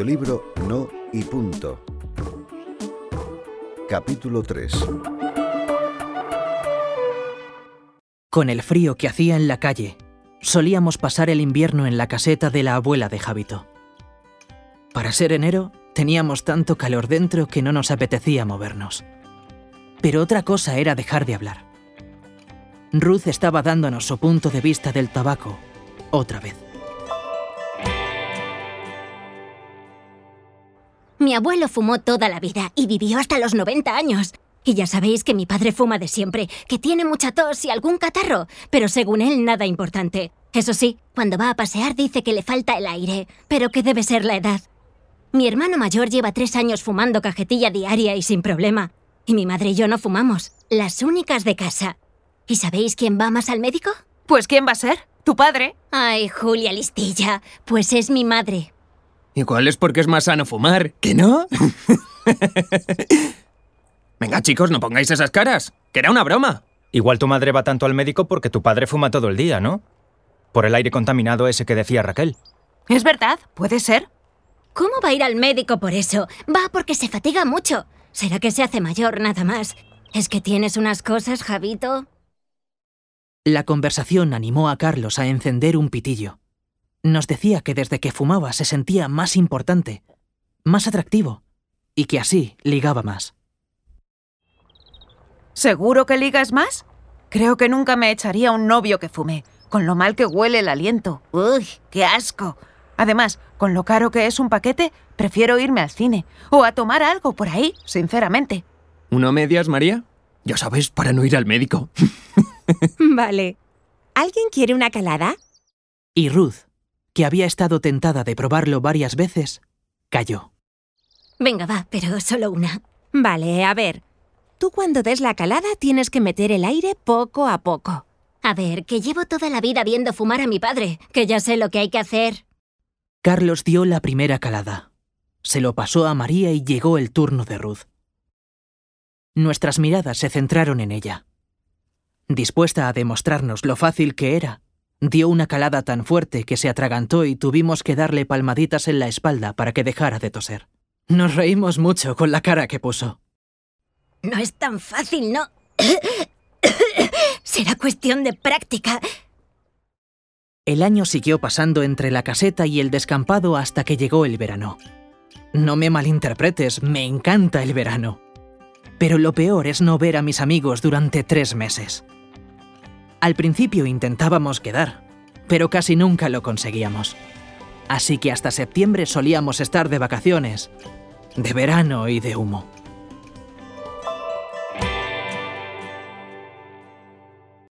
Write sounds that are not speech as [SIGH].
audiolibro No y punto. Capítulo 3. Con el frío que hacía en la calle, solíamos pasar el invierno en la caseta de la abuela de Javito. Para ser enero, teníamos tanto calor dentro que no nos apetecía movernos. Pero otra cosa era dejar de hablar. Ruth estaba dándonos su punto de vista del tabaco, otra vez. Mi abuelo fumó toda la vida y vivió hasta los 90 años. Y ya sabéis que mi padre fuma de siempre, que tiene mucha tos y algún catarro, pero según él nada importante. Eso sí, cuando va a pasear dice que le falta el aire, pero que debe ser la edad. Mi hermano mayor lleva tres años fumando cajetilla diaria y sin problema. Y mi madre y yo no fumamos, las únicas de casa. ¿Y sabéis quién va más al médico? Pues ¿quién va a ser? ¿Tu padre? Ay, Julia Listilla, pues es mi madre. Igual es porque es más sano fumar, ¿que no? [LAUGHS] Venga, chicos, no pongáis esas caras, que era una broma. Igual tu madre va tanto al médico porque tu padre fuma todo el día, ¿no? Por el aire contaminado ese que decía Raquel. Es verdad, puede ser. ¿Cómo va a ir al médico por eso? Va porque se fatiga mucho. ¿Será que se hace mayor nada más? ¿Es que tienes unas cosas, Javito? La conversación animó a Carlos a encender un pitillo. Nos decía que desde que fumaba se sentía más importante, más atractivo, y que así ligaba más. ¿Seguro que ligas más? Creo que nunca me echaría un novio que fume, con lo mal que huele el aliento. ¡Uy, qué asco! Además, con lo caro que es un paquete, prefiero irme al cine o a tomar algo por ahí, sinceramente. ¿Uno medias, María? Ya sabes, para no ir al médico. [LAUGHS] Vale. ¿Alguien quiere una calada? Y Ruth, que había estado tentada de probarlo varias veces, cayó. Venga, va, pero solo una. Vale, a ver. Tú cuando des la calada tienes que meter el aire poco a poco. A ver, que llevo toda la vida viendo fumar a mi padre, que ya sé lo que hay que hacer. Carlos dio la primera calada. Se lo pasó a María y llegó el turno de Ruth. Nuestras miradas se centraron en ella. Dispuesta a demostrarnos lo fácil que era, dio una calada tan fuerte que se atragantó y tuvimos que darle palmaditas en la espalda para que dejara de toser. Nos reímos mucho con la cara que puso. No es tan fácil, ¿no? [COUGHS] Será cuestión de práctica. El año siguió pasando entre la caseta y el descampado hasta que llegó el verano. No me malinterpretes, me encanta el verano. Pero lo peor es no ver a mis amigos durante tres meses. Al principio intentábamos quedar, pero casi nunca lo conseguíamos. Así que hasta septiembre solíamos estar de vacaciones, de verano y de humo.